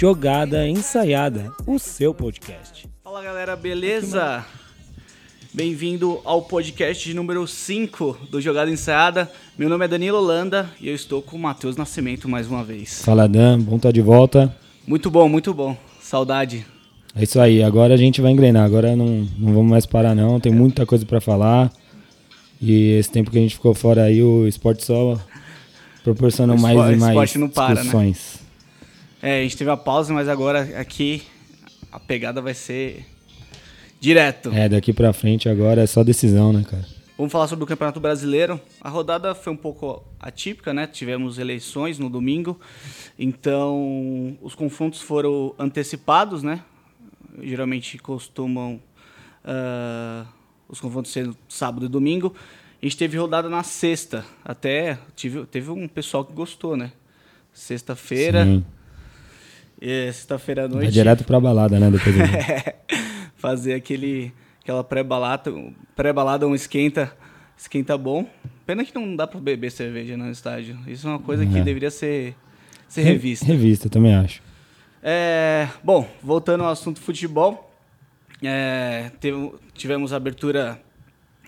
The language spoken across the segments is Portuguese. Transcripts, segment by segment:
Jogada Ensaiada, o seu podcast. Fala galera, beleza? Bem-vindo ao podcast de número 5 do Jogada Ensaiada. Meu nome é Danilo Holanda e eu estou com o Matheus Nascimento mais uma vez. Fala Dan, bom estar de volta. Muito bom, muito bom. Saudade. É isso aí, agora a gente vai engrenar, agora não, não vamos mais parar não, tem muita coisa para falar. E esse tempo que a gente ficou fora aí, o esporte só proporcionou mais e mais esporte não para, né? discussões. Né? É, a gente teve a pausa, mas agora aqui a pegada vai ser direto. É, daqui pra frente agora é só decisão, né, cara? Vamos falar sobre o Campeonato Brasileiro. A rodada foi um pouco atípica, né? Tivemos eleições no domingo, então os confrontos foram antecipados, né? Geralmente costumam uh, os confrontos ser sábado e domingo. A gente teve rodada na sexta. Até tive, teve um pessoal que gostou, né? Sexta-feira. Sim. É, Sexta-feira à noite. Vai direto pra balada, né? Depois do... Fazer aquele, aquela pré-balada, pré-balada, um esquenta, esquenta bom. Pena que não dá pra beber cerveja no estádio. Isso é uma coisa que É. deveria ser, ser revista. Revista, também acho. É, bom, voltando ao assunto futebol, é, teve- tivemos a abertura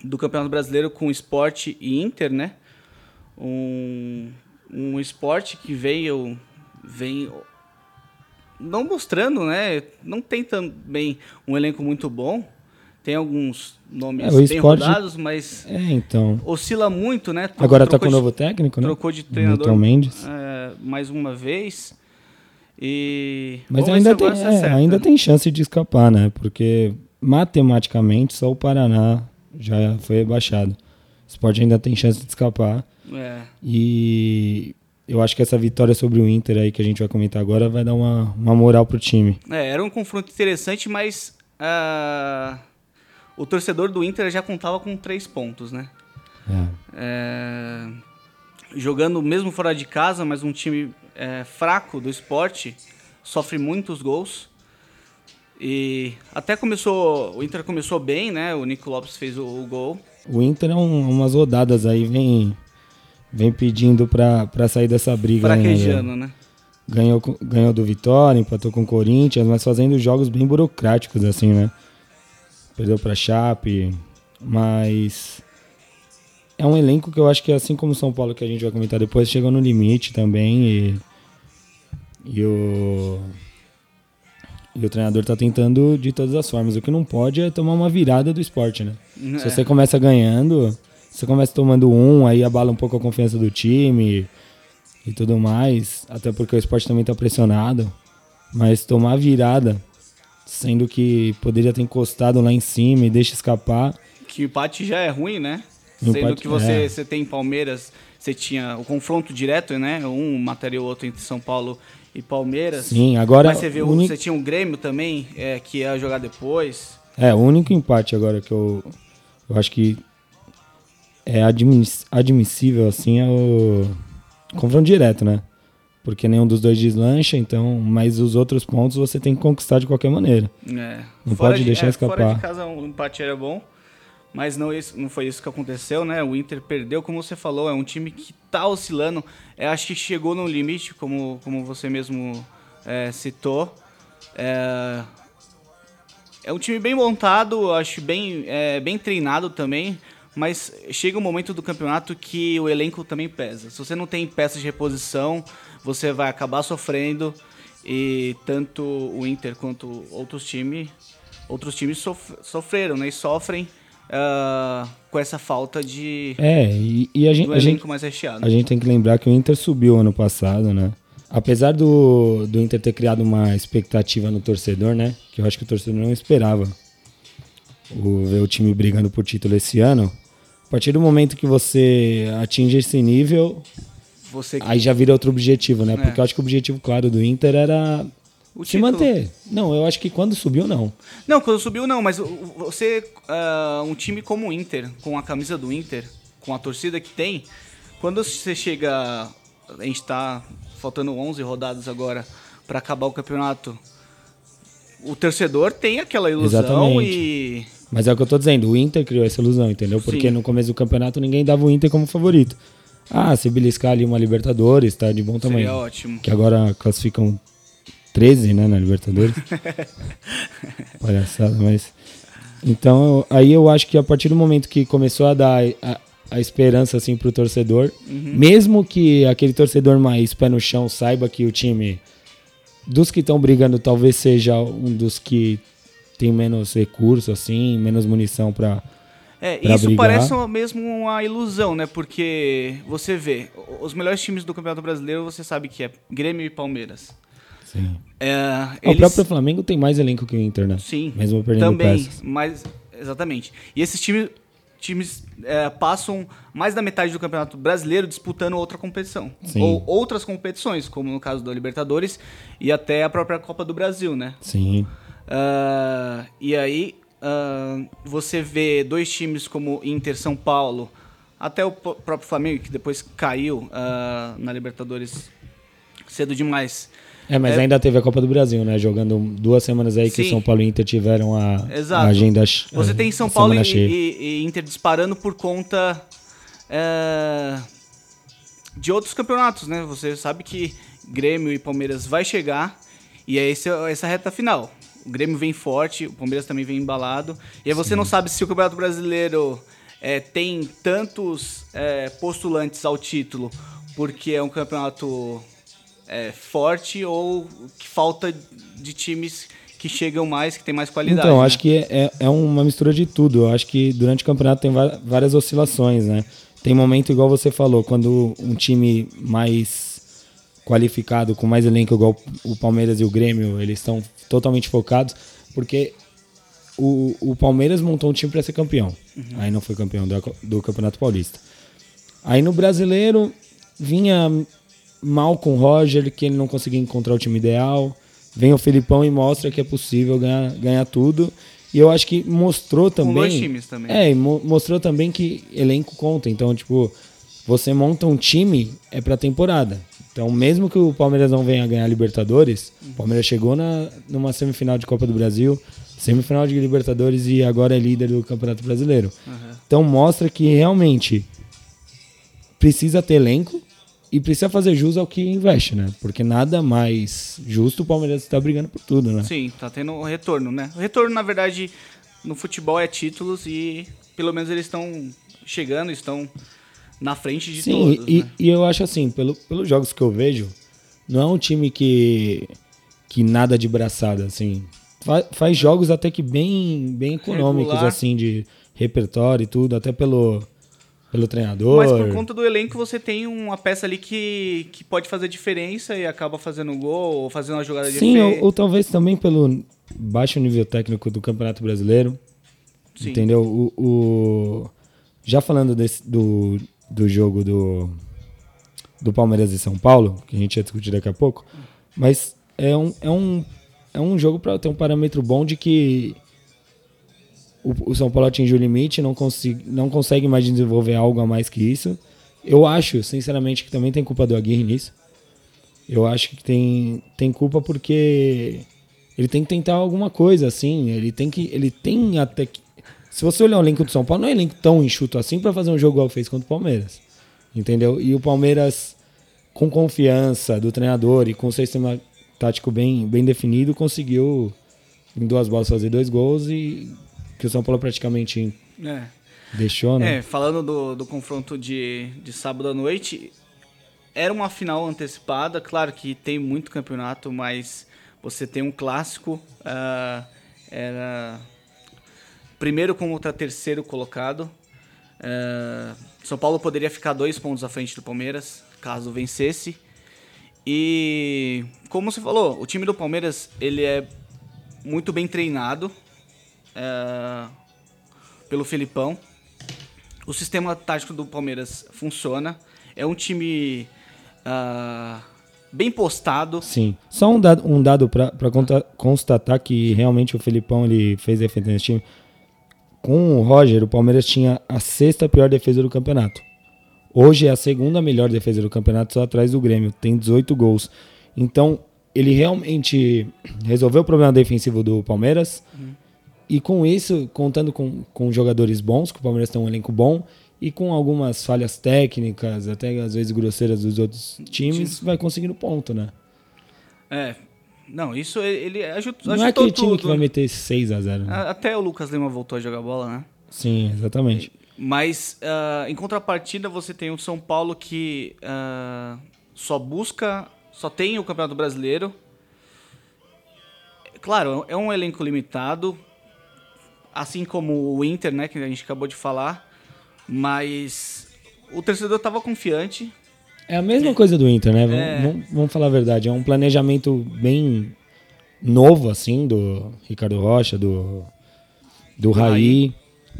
do Campeonato Brasileiro com Esporte e Inter, né? Um, um esporte que veio, vem não mostrando, né? Não tem também um elenco muito bom. Tem alguns nomes É, bem Sport- rodados, mas É, então. oscila muito, né? Tro- Agora tá com trocou o novo técnico, né? Trocou de treinador Milton Mendes. é, mais uma vez. E. Mas ainda tem, é, acerta. ainda tem chance de escapar, né? Porque matematicamente só o Paraná já foi rebaixado. O esporte ainda tem chance de escapar. É, E eu acho que essa vitória sobre o Inter aí que a gente vai comentar agora vai dar uma, uma moral pro time. É, era um confronto interessante, mas ah, o torcedor do Inter já contava com três pontos, né? É. É, jogando mesmo fora de casa, mas um time é, fraco do esporte, sofre muitos gols. E até começou, o Inter começou bem, né? O Nico Lopes fez o, o gol. O Inter é um, umas rodadas aí, vem, vem pedindo pra, pra sair dessa briga. né? Fraquejando, né? ganhou, com- ganhou do Vitória, empatou com o Corinthians, mas fazendo jogos bem burocráticos, assim, né? Perdeu pra Chape, mas é um elenco que eu acho que, assim como o São Paulo, que a gente vai comentar depois, chegou no limite também e, e o, e o treinador tá tentando de todas as formas. O que não pode é tomar uma virada do esporte, né? Se É. você começa ganhando, você começa tomando um, aí abala um pouco a confiança do time e tudo mais, até porque o esporte também tá pressionado. Mas tomar virada, sendo que poderia ter encostado lá em cima e deixa escapar. Que o empate já é ruim, né? Sendo empate- que você, é. você tem Palmeiras, você tinha o confronto direto, né? Um mataria o outro entre São Paulo e Palmeiras. Sim, agora Mas você vê, o o- uni- você tinha um Grêmio também, é, que ia jogar depois. É, o único empate agora que eu, eu acho que é admiss- admissível, assim, é o confronto direto, né? Porque nenhum dos dois deslancha, então, mas os outros pontos você tem que conquistar de qualquer maneira. É. Não Fora pode de- deixar é, escapar. Fora de casa o empate era bom, mas não, isso, não foi isso que aconteceu, né? O Inter perdeu, como você falou, é um time que tá oscilando. É, acho que chegou no limite, como, como você mesmo é, citou. É, é um time bem montado, acho bem, é, bem treinado também, mas chega um momento do campeonato que o elenco também pesa. Se você não tem peças de reposição, você vai acabar sofrendo e tanto o Inter quanto outros times, outros times sof- sofreram, né? E sofrem ah, com essa falta de É, e, e a, gente, a, gente, elenco mais recheado. a gente tem que lembrar que o Inter subiu ano passado, né? Apesar do, do Inter ter criado uma expectativa no torcedor, né? Que eu acho que o torcedor não esperava o, ver o time brigando por título esse ano. A partir do momento que você atinge esse nível, Você aí já vira outro objetivo, né? É. Porque eu acho que o objetivo, claro, do Inter era o se título- manter. Não, eu acho que quando subiu, não. Não, quando subiu não, mas você, ah, um time como o Inter, com a camisa do Inter, com a torcida que tem, quando você chega, a gente tá faltando 11 rodadas agora para acabar o campeonato, o torcedor tem aquela ilusão Exatamente. e Mas é o que eu tô dizendo, o Inter criou essa ilusão, entendeu? Porque Sim. no começo do campeonato ninguém dava o Inter como favorito. Ah, se beliscar ali uma Libertadores, tá de bom tamanho. seria ótimo. Que agora classificam 13, né, na Libertadores. Palhaçada, mas. Então, aí eu acho que a partir do momento que começou a dar a, a esperança assim pro torcedor, uhum. mesmo que aquele torcedor mais pé no chão saiba que o time dos que estão brigando talvez seja um dos que tem menos recurso assim, menos munição para é, isso brigar. parece mesmo uma ilusão, né? Porque você vê, os melhores times do Campeonato Brasileiro, você sabe que é Grêmio e Palmeiras. Sim. É, eles... O próprio Flamengo tem mais elenco que o Inter, né? Sim. Mesmo perdendo também, peças. Mas, exatamente. E esses times, times é, passam mais da metade do Campeonato Brasileiro disputando outra competição. Sim. Ou outras competições, como no caso da Libertadores e até a própria Copa do Brasil, né? Sim. Uh, e aí Uh, você vê dois times como Inter, São Paulo, até o próprio Flamengo, que depois caiu uh, na Libertadores cedo demais. É, mas é... ainda teve a Copa do Brasil, né? Jogando duas semanas aí Sim. que São Paulo e Inter tiveram a, a agenda Você tem São Paulo e, e, e, Inter disparando por conta é, de outros campeonatos, né? Você sabe que Grêmio e Palmeiras vai chegar e é esse, essa reta final o Grêmio vem forte, o Palmeiras também vem embalado. E aí você Sim. não sabe se o Campeonato Brasileiro é, tem tantos é, postulantes ao título porque é um campeonato é, forte ou que falta de times que chegam mais, que tem mais qualidade. Então, né? acho que é, é, uma mistura de tudo. Eu acho que durante o campeonato tem várias oscilações, né? Tem momento, igual você falou, quando um time mais qualificado, com mais elenco, igual o Palmeiras e o Grêmio, eles estão totalmente focados, porque o, o Palmeiras montou um time para ser campeão. Uhum. Aí não foi campeão do, do Campeonato Paulista. Aí no brasileiro vinha mal com o Roger, que ele não conseguia encontrar o time ideal. Vem o Felipão e mostra que é possível ganhar, ganhar tudo. E eu acho que mostrou também. Com dois times também. É, mo mostrou também que elenco conta. Então, tipo, você monta um time é pra temporada. Então, mesmo que o Palmeiras não venha ganhar Libertadores, o Palmeiras chegou na, numa semifinal de Copa do Brasil, semifinal de Libertadores e agora é líder do Campeonato Brasileiro. Uhum. Então, mostra que realmente precisa ter elenco e precisa fazer jus ao que investe, né? Porque nada mais justo o Palmeiras está brigando por tudo, né? Sim, tá tendo um retorno, né? O retorno, na verdade, no futebol é títulos e pelo menos eles estão chegando, estão na frente de Sim, todos. E, né? e eu acho assim, pelo, pelos jogos que eu vejo, não é um time que, que nada de braçada, assim. Faz, faz jogos até que bem, bem econômicos, Regular. assim, de repertório e tudo, até pelo, pelo treinador. Mas por conta do elenco, você tem uma peça ali que, que pode fazer diferença e acaba fazendo gol ou fazendo uma jogada de Sim, ou, ou, talvez também pelo baixo nível técnico do Campeonato Brasileiro. Sim. Entendeu? O, o, já falando desse, do, do jogo do, do Palmeiras e São Paulo, que a gente ia discutir daqui a pouco, mas é um, é um, é um jogo para ter um parâmetro bom de que o, o São Paulo atingiu o limite, não, consiga, não consegue mais desenvolver algo a mais que isso. Eu acho, sinceramente, que também tem culpa do Aguirre nisso. Eu acho que tem, tem culpa porque ele tem que tentar alguma coisa, assim. Ele tem que. Ele tem até que se você olhar o elenco do São Paulo, não é um elenco tão enxuto assim para fazer um jogo igual fez contra o Palmeiras. Entendeu? E o Palmeiras, com confiança do treinador e com o sistema tático bem, bem definido, conseguiu em duas bolas fazer dois gols e que o São Paulo praticamente é. deixou, né? É, falando do, do confronto de, de sábado à noite, era uma final antecipada, claro que tem muito campeonato, mas você tem um clássico, uh, era primeiro contra terceiro colocado. É, São Paulo poderia ficar dois pontos à frente do Palmeiras, caso vencesse. E como você falou, o time do Palmeiras ele é muito bem treinado é, pelo Felipão. O sistema tático do Palmeiras funciona. É um time uh, bem postado. Sim. Só um dado, um dado para constatar que realmente o Felipão ele fez defesa nesse time com o Roger, o Palmeiras tinha a sexta pior defesa do campeonato. Hoje é a segunda melhor defesa do campeonato, só atrás do Grêmio. Tem 18 gols. Então, ele realmente resolveu o problema defensivo do Palmeiras. Uhum. E com isso, contando com, com jogadores bons, que o Palmeiras tem um elenco bom, e com algumas falhas técnicas, até às vezes grosseiras dos outros times, vai conseguindo ponto, né? É, Não, isso ele ajudou, Não é aquele tudo. time que vai meter 6 a 0 né? Até o Lucas Lima voltou a jogar bola, né? Sim, exatamente. Mas, ah, em contrapartida, você tem o São Paulo que ah, só busca, só tem o Campeonato Brasileiro. Claro, é um elenco limitado, assim como o Inter, né, que a gente acabou de falar. Mas o torcedor estava confiante. É a mesma coisa do Inter, né? Vamos, É. vamos- vamos falar a verdade. É um planejamento bem novo, assim, do Ricardo Rocha, do, do Raí.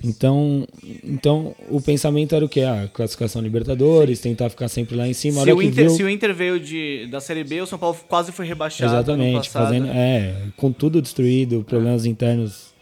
Então, então, o pensamento era o quê? Ah, classificação Libertadores, tentar ficar sempre lá em cima. A Se o, Inter, viu- se o Inter veio de, da Série B, o São Paulo quase foi rebaixado. Exatamente, fazendo, é, com tudo destruído, problemas internos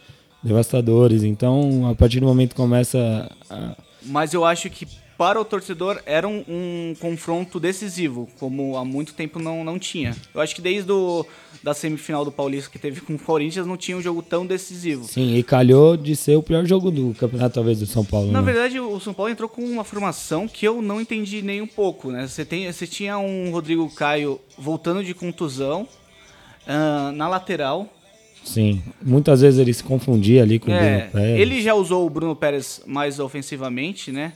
devastadores. Então, a partir do momento que começa a, Mas eu acho que para o torcedor era um, um confronto decisivo, como há muito tempo não, não tinha. Eu acho que desde o, da semifinal do Paulista que teve com o Corinthians não tinha um jogo tão decisivo. Sim, e calhou de ser o pior jogo do campeonato, talvez, do São Paulo. Na né? verdade, o São Paulo entrou com uma formação que eu não entendi nem um pouco, né? Você, tem, você tinha um Rodrigo Caio voltando de contusão ah, na lateral. Sim, muitas vezes ele se confundia ali com o É, Bruno Pérez. ele já usou o Bruno Pérez mais ofensivamente, né?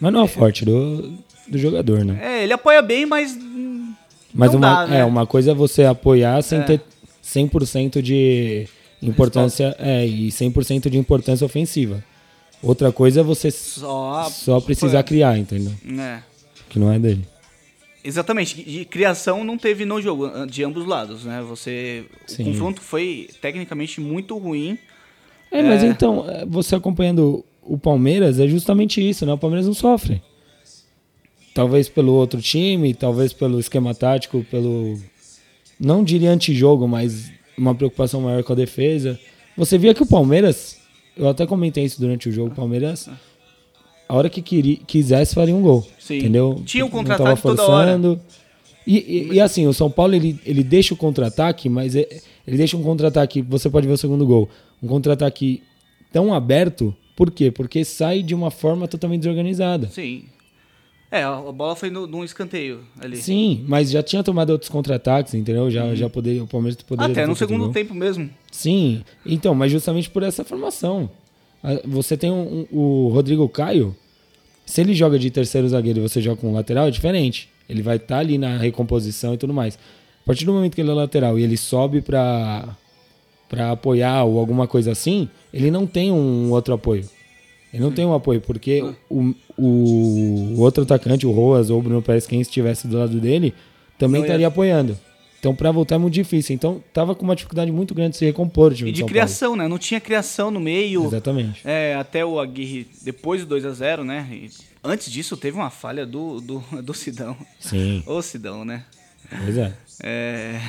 Mas não é o forte do, do jogador, né? É, ele apoia bem, mas Mas não uma, dá, né? é, uma coisa é você apoiar sem É. ter 100% de importância é, e 100% de importância ofensiva. Outra coisa é você só, só precisar criar, entendeu? É. Que não é dele. Exatamente, de criação não teve no jogo, de ambos lados, né? Você. Sim. O confronto foi tecnicamente muito ruim. É, mas É. então, é, você acompanhando o Palmeiras, é justamente isso, né? O Palmeiras não sofre. Talvez pelo outro time, talvez pelo esquema tático, pelo. Não diria antijogo, mas uma preocupação maior com a defesa. Você via que o Palmeiras. Eu até comentei isso durante o jogo. O Palmeiras, a hora que queria, quisesse, faria um gol. Sim. Entendeu? Tinha um Não contra-ataque toda hora. E, e- e assim, o São Paulo ele, ele deixa o contra-ataque, mas é- ele deixa um contra-ataque. Você pode ver o segundo gol. Um contra-ataque tão aberto. Por quê? Porque sai de uma forma totalmente desorganizada. Sim. É, a bola foi no, num escanteio ali. Sim, mas já tinha tomado outros contra-ataques, entendeu? Já, já poderia, o Palmeiras poderia. Uhum. Até no segundo gol. tempo mesmo. Sim, então, mas justamente por essa formação. Ah, Você tem um- um- o Rodrigo Caio, se ele joga de terceiro zagueiro e você joga com lateral, é diferente. Ele vai estar ali na recomposição e tudo mais. A partir do momento que ele é lateral e ele sobe pra, pra apoiar ou alguma coisa assim, ele não tem um outro apoio. Ele não tem um apoio, porque o, o, outro atacante, o Roas ou o Bruno Pérez, quem estivesse do lado dele, também Não ia- estaria apoiando. Então, pra voltar é muito difícil. Então, tava com uma dificuldade muito grande de se recompor o time E de São criação, né? Não tinha criação no meio. Paulo. Exatamente. É, até o Aguirre, depois do 2x0, né? E antes disso, teve uma falha do, do, do Sidão. Sim, Ô Sidão, né? pois é. É,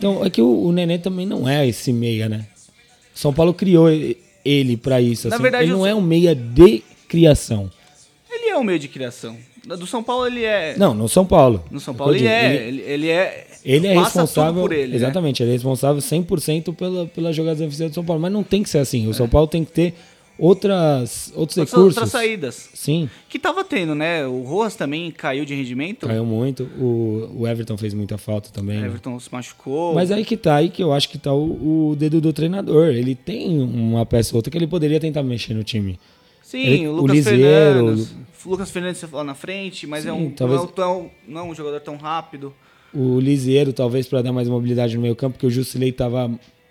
Então, é que o, o Nenê também não é esse meia, né? São Paulo criou ele pra isso. Na assim. verdade, ele não é um meia de criação. ele é um meio de criação. Do São Paulo, ele é. Não, no São Paulo. No São É Paulo, ele digo, é. Ele, ele é. Ele é responsável. por ele. né? exatamente, ele é responsável 100% pela, pelas jogadas eficientes do São Paulo. Mas não tem que ser assim. O São Paulo tem que ter outras, outros Outras, recursos. outras saídas. Sim, Que tava tendo, né? O Rojas também caiu de rendimento. caiu muito. O, o Everton fez muita falta também. né? Everton se machucou. Mas aí que tá, aí que eu acho que tá o, o dedo do treinador. Ele tem uma peça ou outra que ele poderia tentar mexer no time. Sim, ele- o o Lucas Liseiro, Fernandes. O Lucas Fernandes lá na frente, mas é Sim, um, talvez- não, é tão, não é um jogador tão rápido. O Liseiro, talvez, para dar mais mobilidade no meio campo, porque o Jusilei tava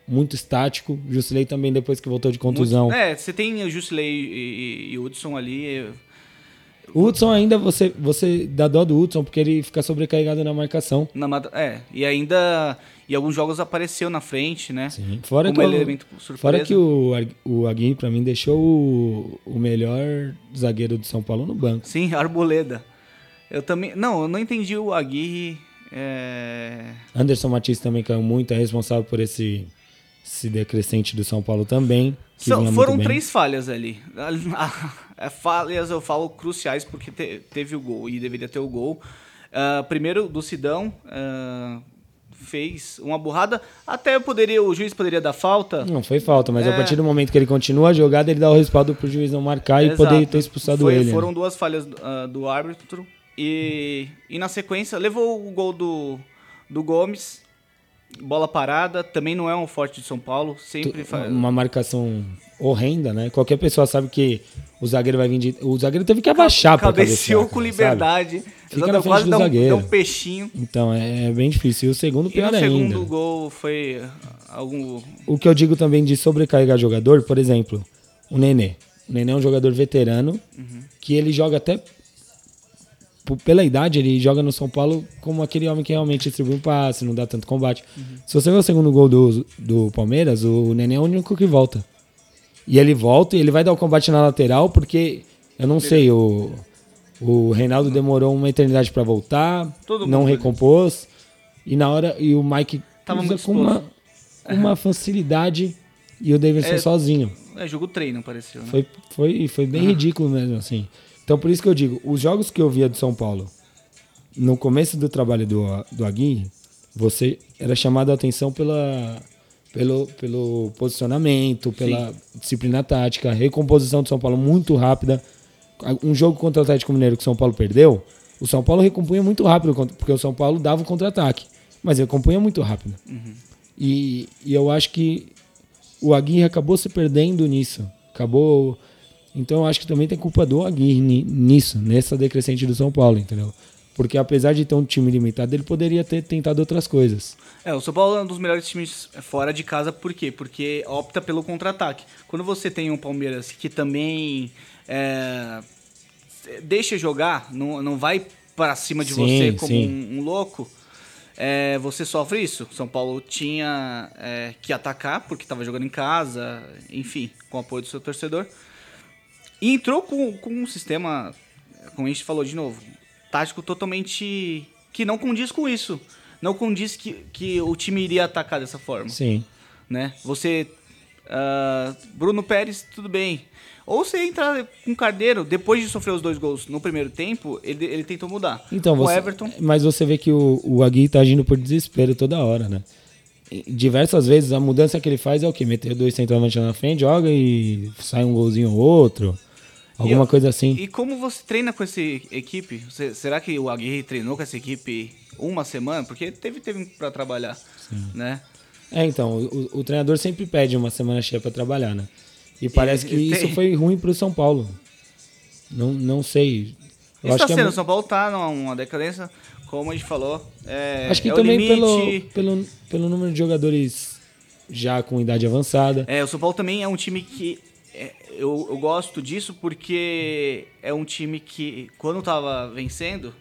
muito estático. O Jusilei também, depois que voltou de contusão. Muito- é, você tem o Jusilei e, e, e Hudson ali. é, O Hudson ainda, você, você dá dó do Hudson, porque ele fica sobrecarregado na marcação. Na, é, e ainda em alguns jogos apareceu na frente, né? Sim. Fora, Como que, o- elemento surpresa. fora que o, o Aguirre, pra mim, deixou o, o melhor zagueiro do São Paulo no banco. Sim, Arboleda. Eu também. Não, eu não entendi o Aguirre. é, Anderson Matisse também caiu muito, é responsável por esse, esse decrescente do São Paulo também. São- foram três falhas ali. É, falhas eu falo cruciais porque te- teve o gol e deveria ter o gol. Ah, primeiro do Sidão ah, fez uma burrada. Até poderia o juiz poderia dar falta. Não foi falta, mas É. a partir do momento que ele continua a jogada, ele dá o respaldo pro juiz não marcar e Exato. poder ter expulsado Foi- ele. né? Foram duas falhas ah, do árbitro e, e na sequência levou o gol do, do Gomes. Bola parada também não é um forte de São Paulo. Sempre faz. Uma marcação horrenda, né? Qualquer pessoa sabe que o zagueiro vai vir de. O zagueiro teve que abaixar pra Cabeceou com liberdade. sabe? Fica Exato, na frente do dá um, zagueiro. dá um peixinho. Então é, é bem difícil. E o segundo, E pior ainda. segundo gol foi algum. O que eu digo também de sobrecarregar jogador, por exemplo, o Nenê. O Nenê é um jogador veterano que ele joga até. P- Pela idade, ele joga no São Paulo como aquele homem que realmente distribui um passe, não dá tanto combate. Se você ver o segundo gol do, do Palmeiras, o Nenê é o único que volta. E ele volta e ele vai dar o combate na lateral, porque eu não sei, o, o Reinaldo demorou uma eternidade pra voltar, Todo não recompôs. E na hora. E o Mike Tava muito com uma, uma facilidade e o Davidson É. sozinho. É jogo treino, pareceu. Né? Foi, foi, foi bem ridículo mesmo, assim. Então por isso que eu digo, os jogos que eu via do São Paulo, no começo do trabalho do, do Aguirre, você era chamado a atenção pela, pelo, pelo posicionamento, pela disciplina tática, recomposição do São Paulo muito rápida. Um jogo contra o Atlético Mineiro que o São Paulo perdeu, o São Paulo recompunha muito rápido, porque o São Paulo dava o contra-ataque, mas recompunha muito rápido. E, e eu acho que o Aguirre acabou se perdendo nisso. Acabou. Então eu acho que também tem culpa do Aguirre ni- nisso, nessa decrescente do São Paulo, entendeu? Porque apesar de ter um time limitado, ele poderia ter tentado outras coisas. É, o São Paulo é um dos melhores times fora de casa, por quê? Porque opta pelo contra-ataque. Quando você tem um Palmeiras que também é, deixa jogar, não, não vai para cima de Sim, você como um, um louco, é, você sofre isso. São Paulo tinha é, que atacar, porque estava jogando em casa, enfim, com o apoio do seu torcedor. E entrou com, com um sistema, como a gente falou de novo, tático totalmente que não condiz com isso. Não condiz que, que o time iria atacar dessa forma, Sim. né? Você... ah, Bruno Pérez, tudo bem. Ou você entrar com o Carneiro, depois de sofrer os dois gols no primeiro tempo, ele, ele tentou mudar. Então, o você, Everton... mas você vê que o, o Aguirre tá agindo por desespero toda hora, né? Diversas vezes a mudança que ele faz é o quê? Meter dois centroavantes na frente, joga e sai um golzinho ou outro. Alguma eu- coisa assim. E como você treina com essa equipe? Você- será que o Aguirre treinou com essa equipe uma semana? Porque teve teve para trabalhar, né? É, então, o, o treinador sempre pede uma semana cheia pra trabalhar, né? E parece que e tem- isso foi ruim pro São Paulo. Não, não sei. Eu Isso tá que, é sendo, o São Paulo tá numa decadência, como a gente falou. É, acho que é também pelo, pelo, pelo número de jogadores já com idade avançada. É, o São Paulo também é um time que. É, eu, eu gosto disso porque é um time que, quando tava vencendo,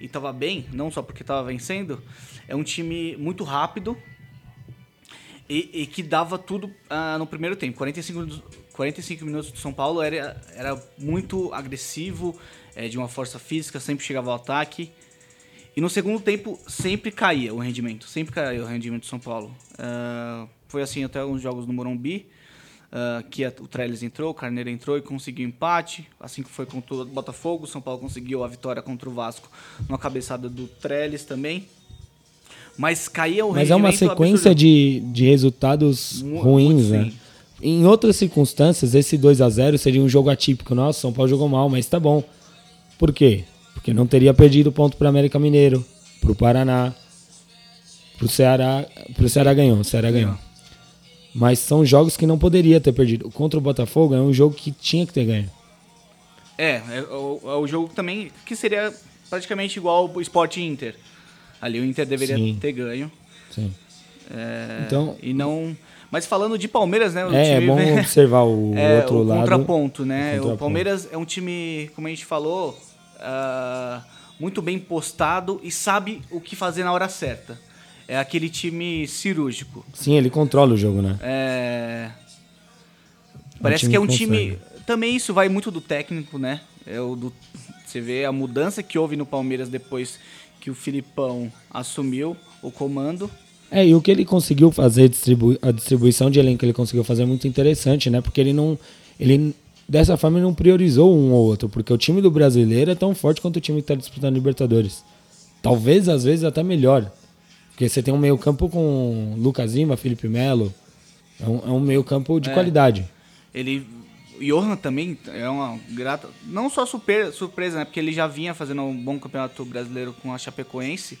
e tava bem, não só porque tava vencendo, é um time muito rápido e, e que dava tudo ah, no primeiro tempo. 45 minutos, 45 minutos do São Paulo era, era muito agressivo, é, de uma força física, sempre chegava ao ataque. E no segundo tempo sempre caía o rendimento, sempre caía o rendimento do São Paulo. Ah, foi assim até alguns jogos no Morumbi, ah, que a- o Trellis entrou, o Carneiro entrou e conseguiu empate. Assim que foi contra o Botafogo, o São Paulo conseguiu a vitória contra o Vasco numa cabeçada do Trellis também. Mas caía o Mas é uma sequência absurdo. de, de resultados Mu- ruins, muito né? Em outras circunstâncias, esse 2 a 0 seria um jogo atípico. Nossa, São Paulo jogou mal, mas tá bom. Por quê? Porque não teria perdido ponto para América Mineiro, pro Paraná, pro Ceará. Pro Ceará ganhou, o Ceará ganhou. Mas são jogos que não poderia ter perdido. Contra o Botafogo é um jogo que tinha que ter ganho. É, é, o, é o jogo também que seria praticamente igual o Sport Inter. Ali o Inter deveria Sim. ter ganho. Sim. É, Então- E não. Mas falando de Palmeiras, né? É, é time- bom observar o É, outro o lado. contraponto, né? O contraponto. O Palmeiras é um time, como a gente falou, ah, muito bem postado e sabe o que fazer na hora certa. É aquele time cirúrgico. Sim, ele controla o jogo, né? É... Parece que é um que time. Também isso vai muito do técnico, né? É o do... Você vê a mudança que houve no Palmeiras depois que o Filipão assumiu o comando. É, e o que ele conseguiu fazer, distribu a distribuição de elenco que ele conseguiu fazer é muito interessante, né? Porque ele não. Ele, dessa forma, ele não priorizou um ou outro, porque o time do brasileiro é tão forte quanto o time que está disputando Libertadores. Talvez, às vezes, até melhor. Porque você tem um meio-campo com Lucas Lima, Felipe Melo. É um, é um meio-campo de É. qualidade. Ele. Johan também é uma grata. Não só super, surpresa, né? Porque ele já vinha fazendo um bom campeonato brasileiro com a Chapecoense.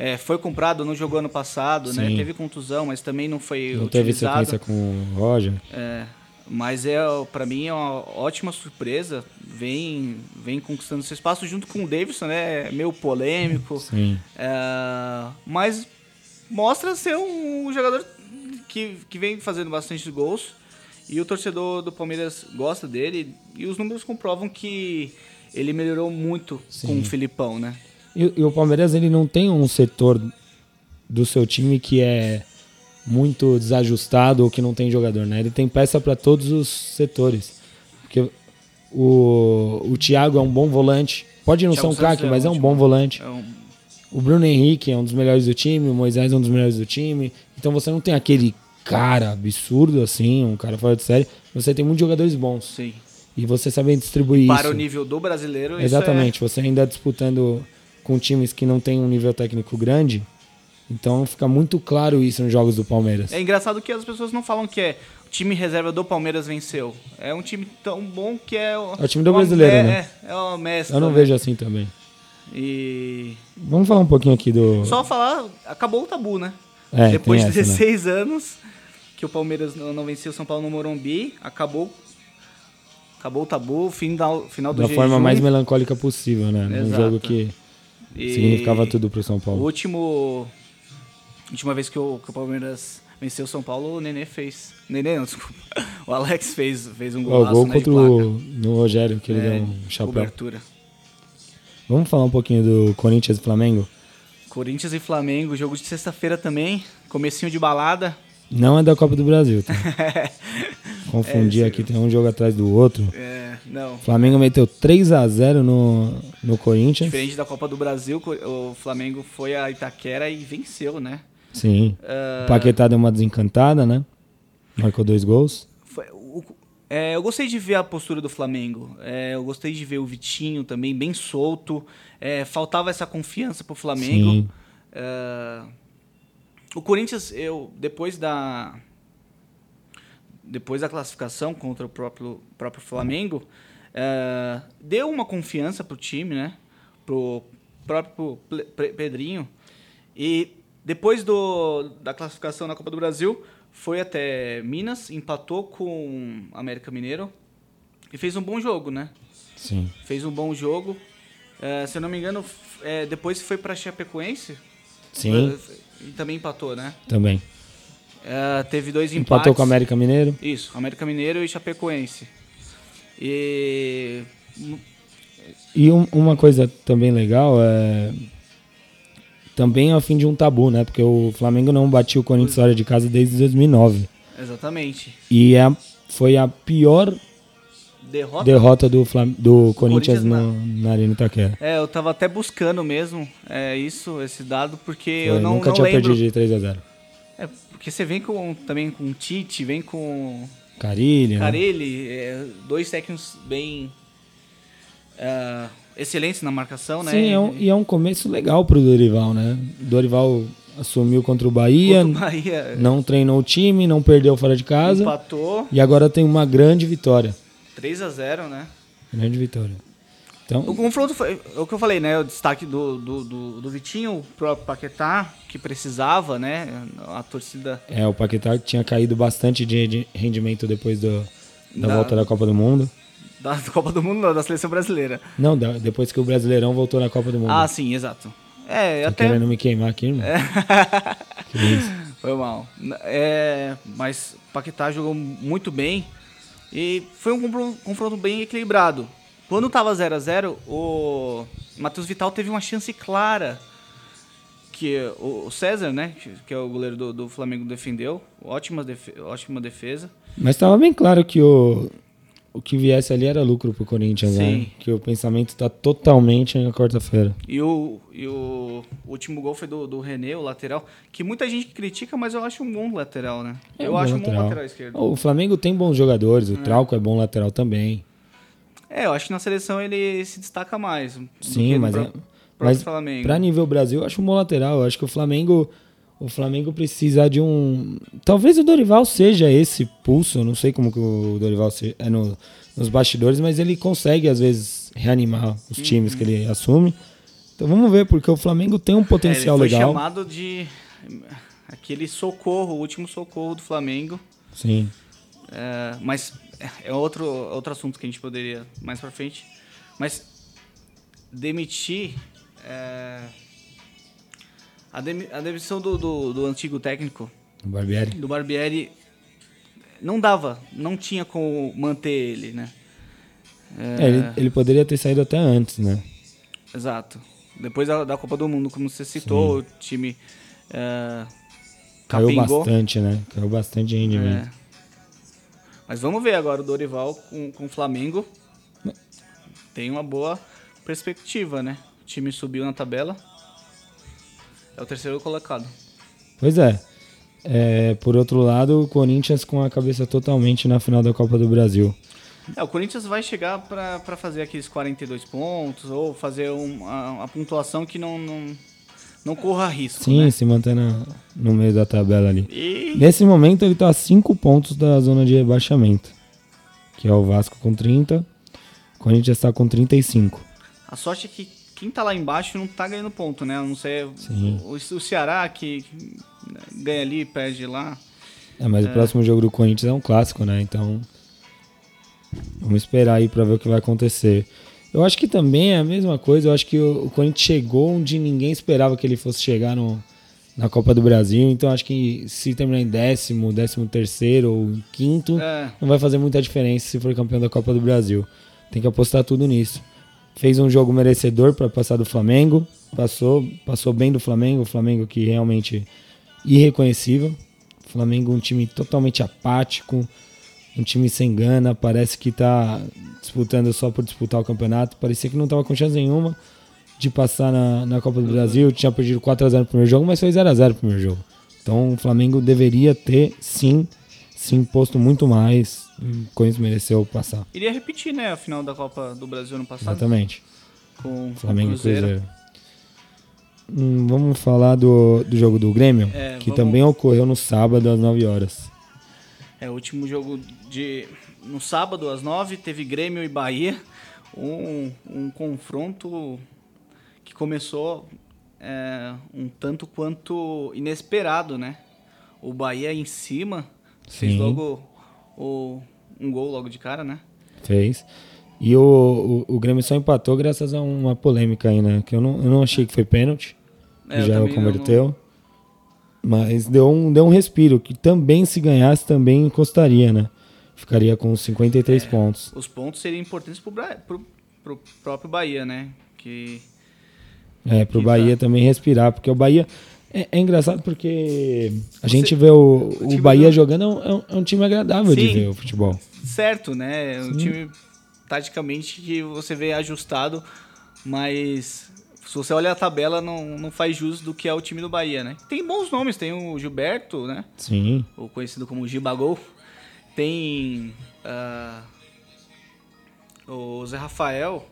é, foi comprado, não jogou ano passado, né? Sim. Teve contusão, mas também não foi Não teve utilizado. sequência com o Roger. É, mas é, para mim é uma ótima surpresa. Vem, vem conquistando seu espaço junto com o Davidson, né? É meio polêmico. Sim. É, mas mostra ser um jogador que, que vem fazendo bastante gols. E o torcedor do Palmeiras gosta dele. E os números comprovam que ele melhorou muito com Sim. o Filipão, né? E, e o Palmeiras ele não tem um setor do seu time que é muito desajustado ou que não tem jogador, né? Ele tem peça para todos os setores. Porque o, o Thiago é um bom volante. Pode não ser um craque, é mas é um bom volante. É um- O Bruno Henrique é um dos melhores do time, o Moisés é um dos melhores do time. Então você não tem aquele cara absurdo assim, um cara fora de série. Você tem muitos jogadores bons. sim. E você sabe distribuir Para isso. o nível do brasileiro, é- Exatamente, você ainda disputando com times que não tem um nível técnico grande, então fica muito claro isso nos jogos do Palmeiras. É engraçado que as pessoas não falam que é o time reserva do Palmeiras venceu. É um time tão bom que é. o- É o time do brasileiro, me- né? É, é uma mescla. Eu não né? vejo assim também. E. Vamos falar um pouquinho aqui do. Só falar, acabou o tabu, né? É, Depois de essa, né? 16 anos que o Palmeiras não, venceu o São Paulo no Morumbi, acabou. Acabou o tabu, fim da, final do Da forma mais melancólica possível, né? Exato. jogo que E significava tudo pro São O Paulo. último. Última vez que o, que o Palmeiras venceu o São Paulo, o Nenê fez. Nenê não, desculpa. O Alex fez, fez um golaço o gol né, contra o no Rogério, que ele É, deu um chapéu. cobertura. Vamos falar um pouquinho do Corinthians e Flamengo? Corinthians e Flamengo, jogo de sexta-feira também, comecinho de balada. Não é da Copa do Brasil, tá? Confundi É, aqui, tem um jogo atrás do outro. É, não. Flamengo meteu 3 a 0 no, no Corinthians. Diferente da Copa do Brasil, o Flamengo foi a Itaquera e venceu, né? Sim. O Paquetá deu uma desencantada, né? Marcou dois gols. Foi- o- é, eu gostei de ver a postura do Flamengo. É, eu gostei de ver o Vitinho também bem solto. É, faltava essa confiança pro Flamengo. É, o Corinthians, eu depois da depois da classificação contra o próprio próprio Flamengo, é, deu uma confiança pro time, né? Pro próprio Pedrinho. E depois do, da classificação na Copa do Brasil, foi até Minas, empatou com América Mineiro e fez um bom jogo, né? Sim. Fez um bom jogo. É, se eu não me engano, é, depois foi para Chapecoense Sim, e também empatou, né? também. É, teve dois empates. Empatou com América Mineiro. Isso, América Mineiro e Chapecoense. E E um- uma coisa também legal é. Também é o fim de um tabu, né? Porque o Flamengo não batia o Corinthians fora de casa desde 2009. exatamente. E é, foi a pior Derrota. derrota do, Flam do Corinthians Corinthians no, na Arena Itaquera. É, eu tava até buscando mesmo é, isso, esse dado, porque Foi, eu não, nunca não tinha lembro. perdido de 3 a 0 É, porque você vem com também com o Tite, vem com Carilli, né? Carilli, é, dois técnicos bem é, excelentes na marcação, né? Sim, é um, e é um começo legal pro Dorival, né? O Dorival assumiu contra o Bahia, Contra o Bahia não treinou o time, não perdeu fora de casa empatou e agora tem uma grande vitória. 3 a 0 né? Grande vitória. O Então, confronto foi é o que eu falei, né? O destaque do, do, do, do Vitinho, o próprio Paquetá, que precisava, né? A torcida é, o Paquetá tinha caído bastante de de rendimento depois do, da Da- volta da Copa do Mundo. Da Copa do Mundo, não, da seleção brasileira. Não, depois que o Brasileirão voltou na Copa do Mundo. Ah, sim, exato. É, Tô até. querendo me queimar aqui, irmão. Que isso. Foi mal. É, mas o Paquetá jogou muito bem e foi um confron- confronto bem equilibrado. Quando tava 0 a 0 o Matheus Vital teve uma chance clara que o César, né, que- é o goleiro do, do Flamengo, defendeu. Ótima, defe- ótima defesa. Mas estava bem claro que o, o que viesse ali era lucro pro Corinthians, né? Sim. Que o pensamento tá totalmente na quarta-feira. E o, e o último gol foi do, do René, o lateral, que muita gente critica, mas eu acho um bom lateral, né? É eu um acho um bom lateral esquerdo. O Flamengo tem bons jogadores, o Trauco é bom lateral também. É, eu acho que na seleção ele se destaca mais. Sim, mas, pró- é, mas Flamengo. pra nível Brasil, eu acho um bom lateral. Eu acho que o Flamengo, o Flamengo precisa de um. Talvez o Dorival seja esse pulso. Não sei como que o Dorival é no- nos bastidores, mas ele consegue às vezes reanimar os times que ele assume. Então vamos ver, porque o Flamengo tem um potencial é, ele foi legal. chamado de aquele socorro, o último socorro do Flamengo. Sim. É, mas é outro, outro assunto que a gente poderia mais pra frente. Mas demitir. É, a, demi, a demissão do, do, do antigo técnico, O Barbieri. do Barbieri, não dava, não tinha como manter ele, né? É, ele, ele poderia ter saído até antes, né? Exato. Depois da, da Copa do Mundo, como você citou, o time é, Caiu bastante, né? Caiu bastante rendimento. É. Mas vamos ver agora o Dorival com, com o Flamengo. Tem uma boa perspectiva, né? O time subiu na tabela. É o terceiro colocado. Pois é. É, Por outro lado, o Corinthians com a cabeça totalmente na final da Copa do Brasil. É, o Corinthians vai chegar pra pra fazer aqueles 42 pontos ou fazer um, a, uma pontuação que não, não, não corra risco, Sim, né? se manter na- no meio da tabela ali. E Nesse momento ele tá a 5 pontos da zona de rebaixamento. Que é o Vasco com 30. O Corinthians está com 35. a sorte é que quem tá lá embaixo não tá ganhando ponto, né? A não ser o, o Ceará que ganha ali, perde lá. É, mas o próximo jogo do Corinthians é um clássico, né? Então. Vamos esperar aí pra ver o que vai acontecer. Eu acho que também é a mesma coisa. Eu acho que o, o Corinthians chegou onde ninguém esperava que ele fosse chegar no, na Copa do Brasil. Então acho que se terminar em décimo, décimo terceiro ou quinto, É, não vai fazer muita diferença se for campeão da Copa do Brasil. Tem que apostar tudo nisso. Fez um jogo merecedor para passar do Flamengo. Passou, passou bem do Flamengo. O Flamengo que realmente irreconhecível. O Flamengo um time totalmente apático, um time sem gana, parece que tá disputando só por disputar o campeonato. Parecia que não tava com chance nenhuma de passar na, na Copa do Brasil. Tinha perdido 4x0 no primeiro jogo, mas foi 0x0 no primeiro jogo. Então o Flamengo deveria ter, sim, se imposto muito mais. O Corinthians mereceu passar. iria repetir, né? A final da Copa do Brasil ano passado Exatamente. com Flamengo o e Cruzeiro. Cruzeiro. Hum, vamos falar do, do jogo do Grêmio, É, que vamos- também ocorreu no sábado às 9 horas. É, o último jogo de. No sábado, às nove, teve Grêmio e Bahia. Um, um confronto que começou é, um tanto quanto inesperado, né? O Bahia em cima fez Sim. logo o, um gol logo de cara, né? Fez. E o, o, o Grêmio só empatou graças a uma polêmica aí, né? Que eu não, eu não achei que foi pênalti. Que É, já também converteu. Mas deu um, deu um respiro, que também se ganhasse, também encostaria, né? Ficaria com 53 pontos. Os pontos seriam importantes pro, pro, pro próprio Bahia, né? Que É, pro Que Bahia tá. também respirar, porque o Bahia. É, é engraçado porque a Você- gente vê o, o time Bahia do- jogando, é um, é um- é um time agradável de Sim. ver o futebol. certo, né? É um time taticamente que você vê ajustado, mas se você olha a tabela, não, não faz jus do que é o time do Bahia, né? Tem bons nomes, tem o Gilberto, né? Sim. O conhecido como Gibagol. Tem ah, o Zé Rafael.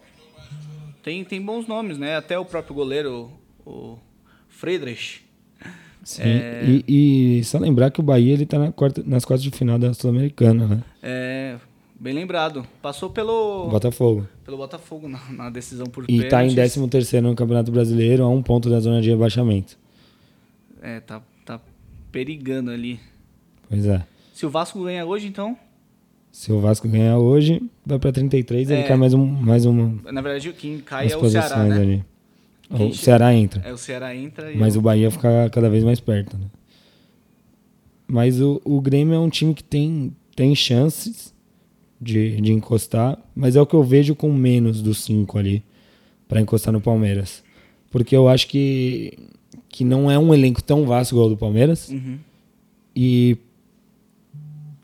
Tem, tem bons nomes, né? Até o próprio goleiro, o Friedrich. Sim. É. E, e só lembrar que o Bahia ele tá na quarta, nas quartas de final da Sul-Americana, né? É, bem lembrado. Passou pelo, Botafogo. pelo Botafogo na, na decisão por E tá em pênaltis. 13 terceiro no Campeonato Brasileiro, a um ponto da zona de rebaixamento. É, tá, tá perigando ali. Pois é. Se o Vasco ganha hoje, então. Se o Vasco ganhar hoje, vai pra 33, ele É. cai mais um, mais um, Na verdade, quem cai é o Ceará, né? ali. Quem O Ceará entra. É, o Ceará entra. Mas o... o Bahia fica cada vez mais perto, né? Mas o, o Grêmio é um time que tem, tem chances de, de encostar, mas é o que eu vejo com menos dos cinco ali pra encostar no Palmeiras. Porque eu acho que, que não é um elenco tão vasto igual o do Palmeiras Uhum. e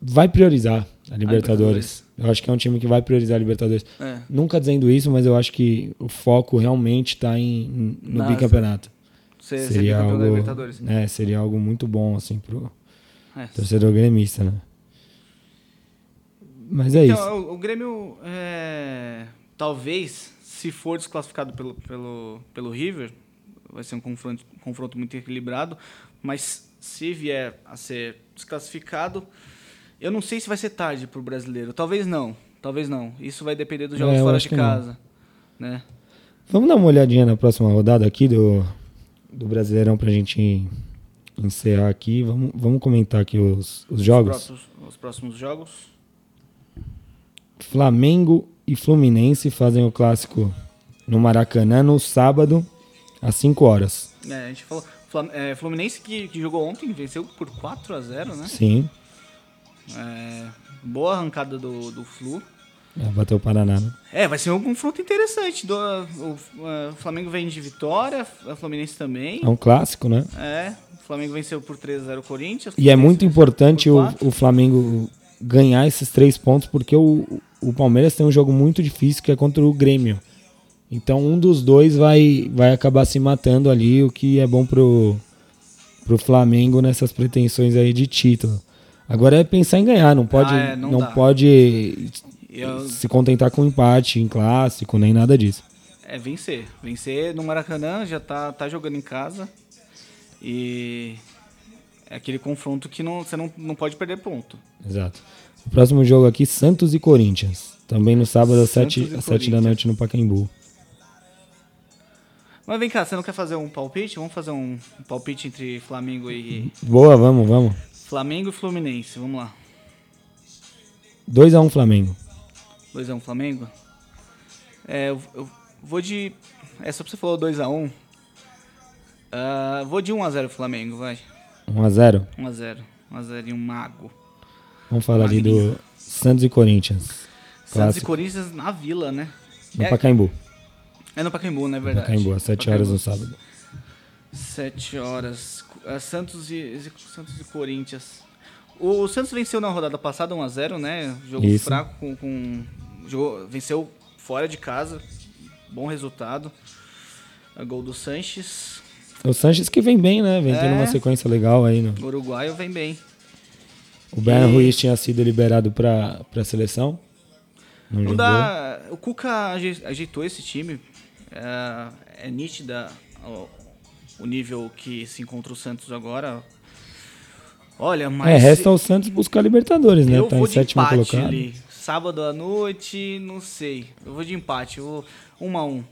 vai priorizar a Libertadores. Eu acho que é um time que vai priorizar a Libertadores. É. Nunca dizendo isso, mas eu acho que o foco realmente está em, no Nossa. bicampeonato Ser, ser seria da algo, Libertadores. né, seria algo muito bom assim pro É. torcedor gremista, né? Mas é isso. Então, o, o Grêmio, é, talvez, se for desclassificado pelo, pelo, pelo River, vai ser um confronto, confronto muito equilibrado, mas se vier a ser desclassificado, eu não sei se vai ser tarde para o brasileiro. Talvez não, talvez não. Isso vai depender dos jogos É, fora de não. casa. Né? Vamos dar uma olhadinha na próxima rodada aqui do, do Brasileirão pra gente encerrar aqui. Vamos, vamos comentar aqui os, os jogos. Os próximos, os próximos jogos. Flamengo e Fluminense fazem o clássico no Maracanã no sábado, às 5 horas. É, a gente falou. É, Fluminense que, que jogou ontem, venceu por 4 a 0 né? Sim, É, boa arrancada do, do Flu. é, bateu o Paraná. Né? É, vai ser um confronto interessante. Do, o, é, o Flamengo vem de vitória, a Fluminense também. É um clássico, né? É, o Flamengo venceu por 3 a 0 o Corinthians. E é muito importante por o, o Flamengo ganhar esses três pontos, porque o, o Palmeiras tem um jogo muito difícil que é contra o Grêmio. Então um dos dois vai, vai acabar se matando ali, o que é bom pro, pro Flamengo nessas pretensões aí de título. Agora é pensar em ganhar, não pode, Ah, é, não não pode eu- se contentar com empate em clássico, nem nada disso. É vencer. Vencer no Maracanã, já tá, tá jogando em casa. E é aquele confronto que não, você não, não pode perder ponto. Exato. O próximo jogo aqui, Santos e Corinthians. Também no sábado às Santos 7, e às 7 da noite no Pacaembu. Mas vem cá, você não quer fazer um palpite? Vamos fazer um palpite entre Flamengo e. Boa, vamos, vamos. Flamengo e Fluminense, vamos lá. 2x1 Flamengo. 2x1 Flamengo? É, eu, eu vou de. É, só pra você falou 2x1. Ah, vou de 1x0 Flamengo, vai. 1x0. 1x0. 1x0 e um mago. Vamos falar ali do Santos e Corinthians. Santos e Clássico. Corinthians na vila, né? No É, Pacaembu. é no Pacaembu, não é No verdade? Pacaembu, às 7 horas no sábado. 7 horas. Ah, Santos e, Santos e Corinthians. O, Santos venceu na rodada passada 1x0, né? Jogo Isso. fraco com. com jogou- venceu fora de casa. Bom resultado. A gol do Sanches. O Sanches que vem bem, né? Vem tendo É. uma sequência legal aí. No... O uruguaio vem bem. O Brian E- Ruiz tinha sido liberado pra, pra seleção. Não, dá, o Cuca aje- ajeitou esse time. É, é nítida o, o nível que se encontra o Santos agora. Olha, mas. É, resta o Santos buscar Libertadores, né? Eu Tá vou em de sétimo empate colocado. ali. Sábado à noite, não sei. Eu vou de empate. Eu vou 1 a 1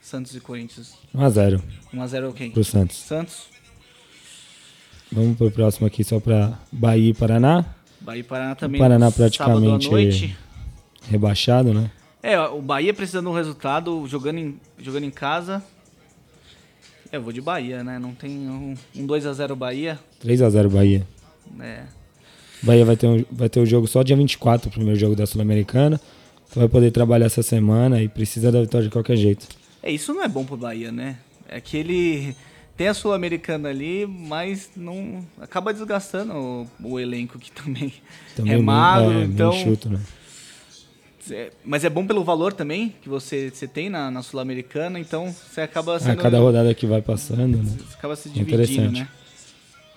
Santos e Corinthians. 1x0 1 a 0 quem? pro Santos. Santos. Vamos pro próximo aqui só pra Bahia e Paraná. Bahia e Paraná também. Paraná no praticamente-. Rebaixado, né? É, o Bahia precisando de um resultado, jogando em, jogando em casa. É, eu vou de Bahia, né? Não tem um, um 2 a 0 Bahia. 3x0 Bahia. É. Bahia vai ter, um, vai ter o jogo só dia 24, o primeiro jogo da Sul-Americana. Então vai poder trabalhar essa semana e precisa da vitória de qualquer jeito. É, isso não é bom pro Bahia, né? É que ele tem a Sul-Americana ali, mas não acaba desgastando o, o elenco que também, Também é bem- magro, é, então. chuto, né? É- mas é bom pelo valor também que você, você tem na, na Sul-Americana, então você acaba A sendo. cada rodada que vai passando, né? você acaba se dividindo, Interessante. né?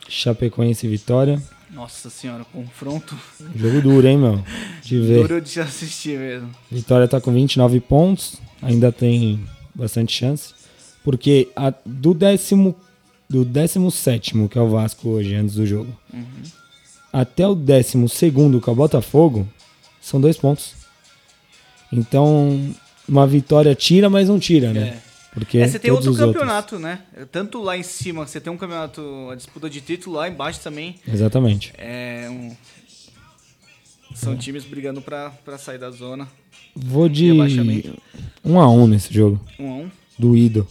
Chapecoense e Vitória. Nossa senhora, confronto Jogo duro, hein, meu? De ver. duro de assistir mesmo. Vitória tá com 29 pontos, ainda tem bastante chance. Porque a- do décimo do 17, que é o Vasco hoje, antes do jogo, Uhum. até o 12, que é o Botafogo, são dois pontos. Então, uma vitória tira, mas não tira, né? É. Porque É, você tem outro campeonato, né? Tanto lá em cima, você tem um campeonato, a disputa de título, lá embaixo também Outros. Exatamente. é um... São times brigando pra, pra sair da zona. Vou de Rebaixamento. 1 a 1 nesse jogo, Um a um. doído.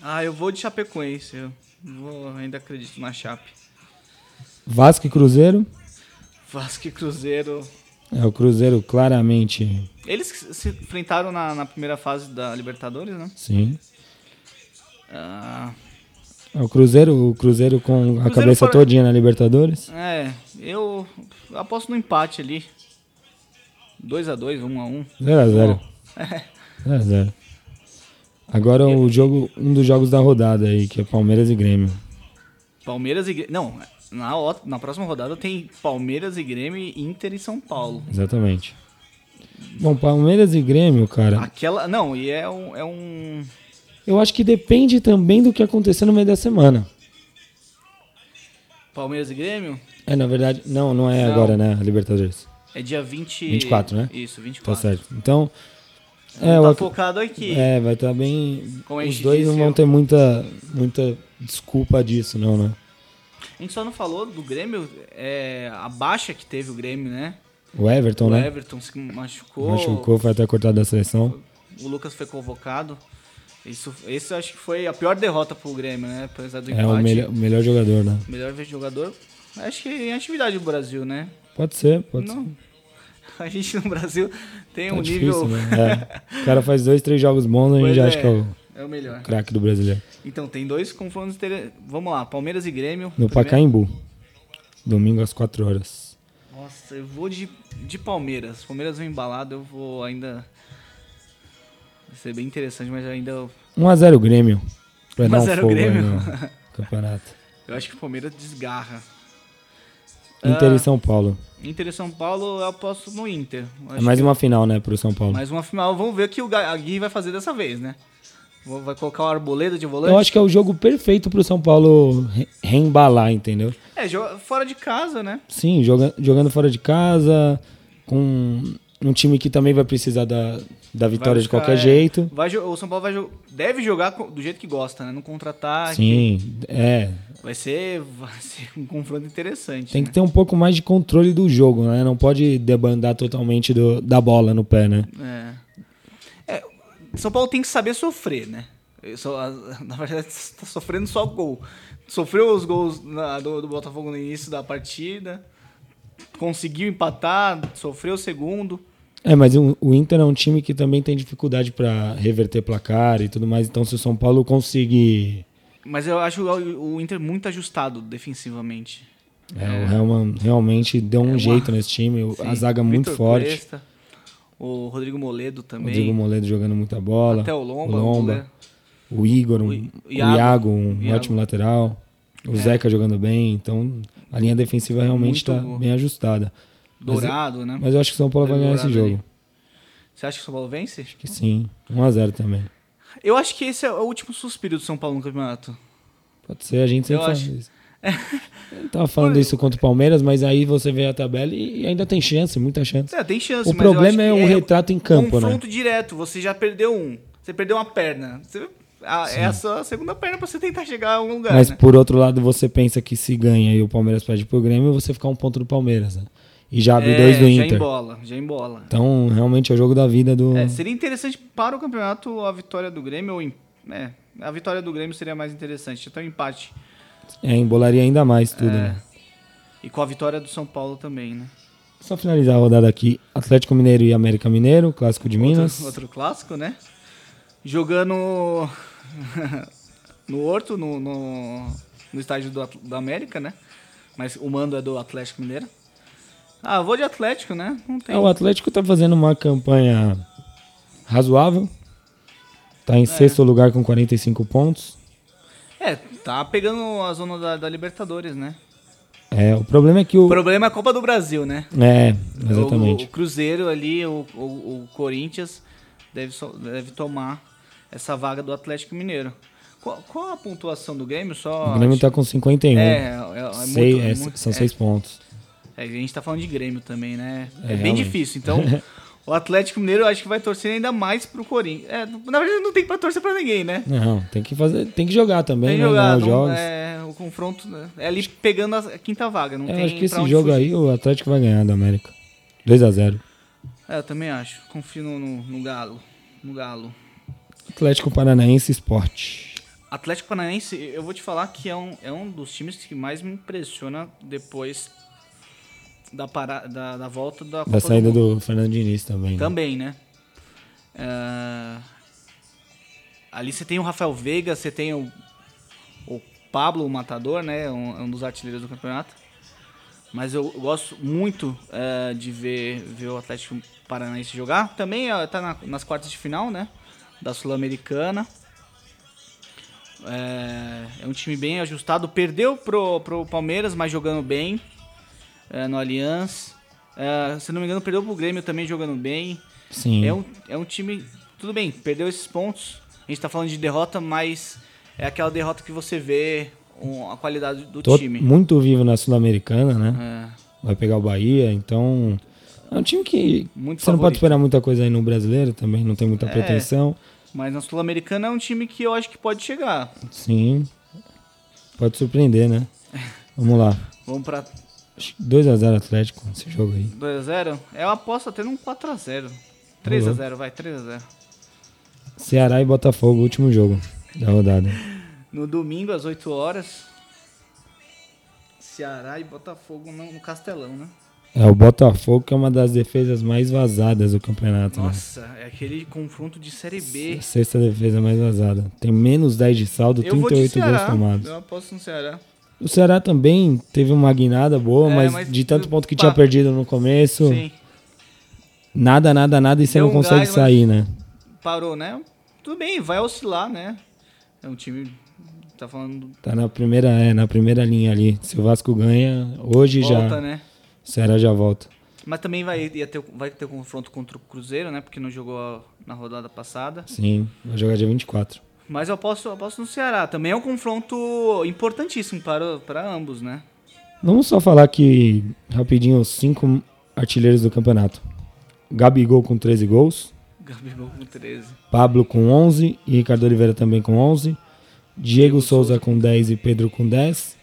Ah, eu vou de Chapecoense. Eu vou, ainda acredito na Chape. Vasco e Cruzeiro. Vasco e Cruzeiro. É o Cruzeiro claramente, Eles se enfrentaram na, na primeira fase da Libertadores, né? sim. Ah, É o Cruzeiro, o Cruzeiro com a Cruzeiro cabeça fora- todinha na Libertadores. é, eu aposto no empate ali. 2x2, 1x1. 0x0. É. 0x0. Agora o jogo, um dos jogos da rodada aí, que é Palmeiras e Grêmio. Palmeiras e Grêmio. Não, na, o- na próxima rodada tem Palmeiras e Grêmio, Inter e São Paulo. Exatamente. Bom, Palmeiras e Grêmio, cara, Aquela. Não, e é um. É um eu acho que depende também do que acontecer no meio da semana. Palmeiras e Grêmio É, na verdade, não, não é Não. agora, né, Libertadores. é dia 20. 24, né? Isso, Tá 24. certo. Então, É, tá o focado aqui. É, vai estar bem. Como Os dois não disse, vão eu- ter muita, muita desculpa disso, não, né? A gente só não falou do Grêmio, é, a baixa que teve o Grêmio, né? O Everton, o né? Everton se machucou, Machucou, foi até cortado da seleção. o Lucas foi convocado. Isso, eu acho que foi a pior derrota pro Grêmio, né? Apesar do É o empate. melhor, o melhor jogador, né? Melhor jogador. Acho que em atividade do Brasil, né? Pode ser, pode Não. ser. A gente no Brasil tem Tá um difícil, nível. né? É. O cara faz dois, três jogos bons, a gente Pois já é, acha que é o é o melhor. craque do brasileiro. Então, tem dois confrontos interessantes. Vamos lá, Palmeiras e Grêmio. No Primeiro- Pacaembu. Domingo às 4 horas. Nossa, eu vou de, de Palmeiras. Palmeiras vem embalado, eu vou ainda. Vai ser bem interessante, mas ainda. 1x0 Grêmio. Pra dar um 1x0 fogo aí Grêmio. campeonato. Eu acho que o Palmeiras desgarra. Inter Ah, e São Paulo. Inter e São Paulo, eu aposto no Inter. É mais uma final, né, pro São Paulo. mais uma final. Vamos ver o que o Gui vai fazer dessa vez, né? Vai colocar o Arboleda de volante? Eu acho que é o jogo perfeito pro São Paulo re- reembalar, entendeu? É, fora de casa, né? Sim, joga, jogando fora de casa, com um time que também vai precisar da, da vitória de qualquer é, jeito. Vai, o São Paulo vai jo- deve jogar do jeito que gosta, né? No contra-ataque. Sim, é. Vai ser, vai ser um confronto interessante. Tem né? que ter um pouco mais de controle do jogo, né? Não pode debandar totalmente do- da bola no pé, né? É. É, São Paulo tem que saber sofrer, né? Só- na verdade, tá sofrendo só gol. Sofreu os gols na- do, do Botafogo no início da partida. Conseguiu empatar, sofreu o segundo. É, mas o, o Inter é um time que também tem dificuldade pra reverter placar e tudo mais. Então, se o São Paulo conseguir. Mas eu acho o o Inter muito ajustado defensivamente. É, o Helman realmente deu um uma- jeito nesse time. o- a Sim, zaga muito Vitor forte. Cuesta, o Rodrigo Moledo O também. Rodrigo Moledo jogando muita bola. até o Lomba. o Lomba. O Igor, um, O o, I- Iago. Iago, um Iago. ótimo lateral. O É. Zeca jogando bem. Então, a linha defensiva realmente está bem ajustada. Dourado, né? Mas eu acho que o São Paulo vai ganhar esse jogo. ali. Você acha que o São Paulo vence? Acho que sim. 1x0 também. Eu acho que esse é o último suspiro do São Paulo no campeonato. Pode ser, a gente sempre Eu fala acho. isso. Eu tava falando isso contra o Palmeiras, mas aí você vê a tabela e ainda tem chance, muita chance. É, tem chance, O problema é o retrato em campo, né? confronto direto. Você já perdeu um. Você perdeu uma perna. Você- a- é a sua segunda perna pra você tentar chegar a algum lugar, Mas né? por outro lado, você pensa que se ganha e o Palmeiras perde pro Grêmio, você ficar um ponto do Palmeiras, né? E já abre É, dois do já Inter. embola, já embola. Então, realmente é o jogo da vida do. É, seria interessante para o campeonato a vitória do Grêmio ou é, a vitória do Grêmio seria mais interessante, até um empate. É, embolaria ainda mais tudo, É. né? E com a vitória do São Paulo também, né? Só finalizar a rodada aqui: Atlético Mineiro e América Mineiro, clássico de Minas. Outro, outro clássico, né? Jogando no Horto, no, no, no estádio do, do América, né? Mas o mando é do Atlético Mineiro. Ah, vou de Atlético, né? Não tem. É, o Atlético tá fazendo uma campanha razoável. Tá em sexto lugar com 45 pontos. É, tá pegando a zona da, da Libertadores, né? É, o problema é que o. O problema é a Copa do Brasil, né? É, O, exatamente. o Cruzeiro ali, o, o, o Corinthians, deve, so- deve tomar essa vaga do Atlético Mineiro. Qual, qual a pontuação do Grêmio? Só O Grêmio tá com 51. É, é, é muito- é, muito- são é, seis pontos. É, a gente tá falando de Grêmio também, né? É, É, bem difícil. Então, o Atlético Mineiro eu acho que vai torcer ainda mais pro Corinthians. É, na verdade, não tem pra torcer pra ninguém, né? Não, tem que fazer, tem que jogar também, Tem né? jogar, não- jogos. é, o confronto né, é ali pegando a quinta vaga. Não É, tem acho que esse jogo fugir. aí o Atlético vai ganhar da América. 2 a 0 É, eu também acho. Confio no, no, no Galo. No Galo. Atlético Paranaense Esporte. Atlético Paranaense, eu vou te falar que é um, é um dos times que mais me impressiona depois da, para, da, da volta da Copa Da saída do do Fernando Diniz também. né? Também, né? É, Ali você tem o Rafael Veiga, você tem o, o Pablo, o Matador, né? Um, um dos artilheiros do campeonato. Mas eu gosto muito é, de ver, ver o Atlético Paranaense jogar. Também é, tá na- nas quartas de final, né? Da Sul-Americana. É, é um time bem ajustado. Perdeu pro, pro Palmeiras, mas jogando bem é, no Allianz. É, se não me engano, perdeu pro Grêmio também jogando bem. Sim. É um, é um time. Tudo bem, perdeu esses pontos. A gente tá falando de derrota, mas é aquela derrota que você vê um, a qualidade do Tô time. muito vivo na Sul-Americana, né? É, Vai pegar o Bahia, então É um time que Muito você não pode esperar muita coisa aí no brasileiro também, não tem muita É. pretensão. Mas na Sul-Americana é um time que eu acho que pode chegar. Sim. Pode surpreender, né? Vamos lá. Vamos pra 2x0 Atlético, esse jogo aí. 2x0. Eu aposto até num 4x0. 3x0, vai, 3x0. Ceará e Botafogo, último jogo da rodada. No domingo, às 8 horas. Ceará e Botafogo no, Castelão, né? É o Botafogo que é uma das defesas mais vazadas do campeonato, né? Nossa, é aquele confronto de Série B. A Sexta defesa mais vazada. Tem menos 10 de saldo, Eu vou de 38 gols tomados. Eu aposto no Ceará. O Ceará também teve uma guinada boa, É, mas, mas de tanto ponto que pá. tinha perdido no começo, Sim. nada, nada, nada e você Deu não um consegue gás, sair, né? Parou, né? Tudo bem, vai oscilar, né? É um time. Tá falando. Tá na primeira, é, na primeira linha ali. Se o Vasco ganha, hoje Volta, já, né? o Ceará já volta. Mas também vai, ter, vai ter confronto contra o Cruzeiro, né? Porque não jogou na rodada passada. Sim, vai jogar dia 24. Mas eu aposto, eu aposto no Ceará. Também é um confronto importantíssimo para, para ambos, né? Vamos só falar que, rapidinho, os cinco artilheiros do campeonato. Gabigol com 13 gols, Gabigol com 13. Pablo com 11 e Ricardo Oliveira também com 11. Diego Souza com 10 e Pedro com 10.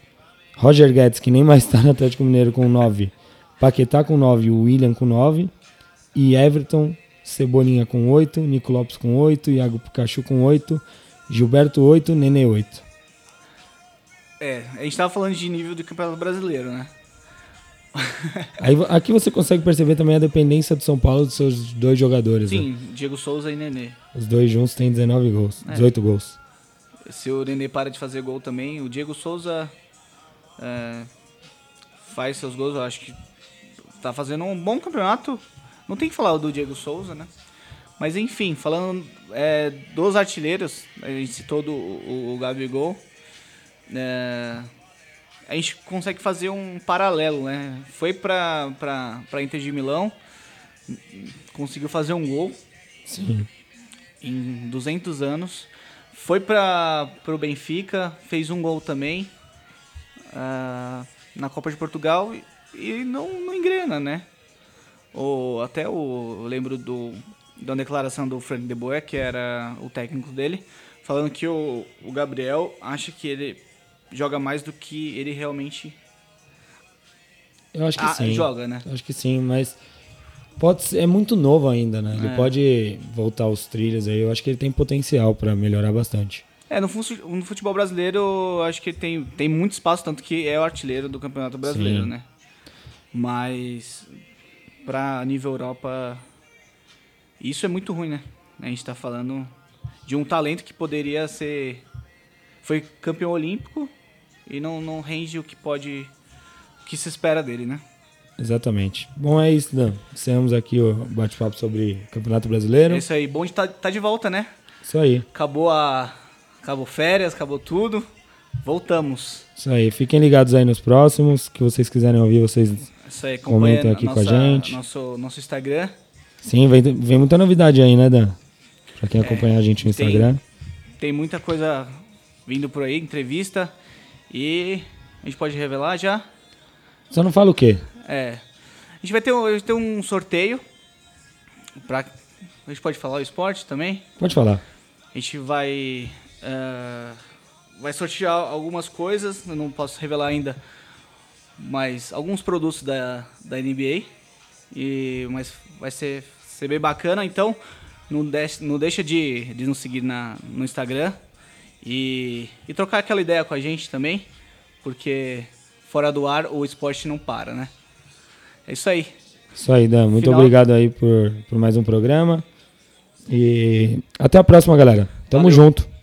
Roger Guedes, que nem mais está no Atlético Mineiro, com 9. Paquetá com 9 e o William com 9. E Everton, Cebolinha com 8. Nico Lopes com 8. Iago Pikachu com 8. Gilberto 8. Nenê 8. É, a gente tava falando de nível do Campeonato Brasileiro, né? Aí, aqui você consegue perceber também a dependência do São Paulo dos seus dois jogadores. né? Sim, Diego Souza e Nenê. Os dois juntos têm 19 gols. É. 18 gols. Se o Nenê para de fazer gol também, o Diego Souza é, faz seus gols, eu acho que tá fazendo um bom campeonato. Não tem que falar do Diego Souza, né? Mas enfim, falando é, dos artilheiros, a gente citou do, o, o Gabigol, é, a gente consegue fazer um paralelo, né? Foi pra, pra, pra Inter de Milão, conseguiu fazer um gol, Sim. em 200 anos. Foi para o Benfica, fez um gol também ah, na Copa de Portugal e, e não, não engrena, né? O, até o, eu lembro do, da declaração do Frank de Boer, que era o técnico dele, falando que o, o Gabriel acha que ele joga mais do que ele realmente Eu acho que ah, sim. joga, né? Eu acho que sim, mas pode ser, é muito novo ainda, né? Ele É. pode voltar aos trilhos aí. Eu acho que ele tem potencial pra melhorar bastante. É, no, fu- no futebol brasileiro, eu acho que tem, tem muito espaço, tanto que é o artilheiro do Campeonato Brasileiro, Sim. né? Mas, pra nível Europa, isso é muito ruim, né? A gente tá falando de um talento que poderia ser... Foi campeão olímpico e não, não rende o que pode... O que se espera dele, né? Exatamente. Bom, é isso, Dan. Encerramos aqui o bate-papo sobre Campeonato Brasileiro. É isso aí. Bom de tá, tá de volta, né? Isso aí. Acabou a... Acabou férias, acabou tudo. Voltamos. Isso aí. Fiquem ligados aí nos próximos. Que vocês quiserem ouvir, vocês. Isso aí, aqui com a nossa- gente. Nosso, nosso Instagram. Sim, vem, vem muita novidade aí, né, Dan? Pra quem acompanha a gente no É, tem- Instagram. Tem muita coisa vindo por aí, entrevista. E a gente pode revelar já. Só não fala o quê? É. A gente vai ter, um- gente tem um sorteio. Pra, a gente pode falar o esporte também. Pode falar. A gente vai. eh, vai sortear algumas coisas. Eu não posso revelar ainda. Mas alguns produtos da, da NBA. E, mas vai ser, ser bem bacana. Então, não, deixe, não deixa de, de nos seguir na, no Instagram. E, e trocar aquela ideia com a gente também. Porque fora do ar o esporte não para, né? É isso aí. Isso aí, Dan. Muito Final. obrigado aí por, por mais um programa. E até a próxima, galera. Tamo Valeu. junto.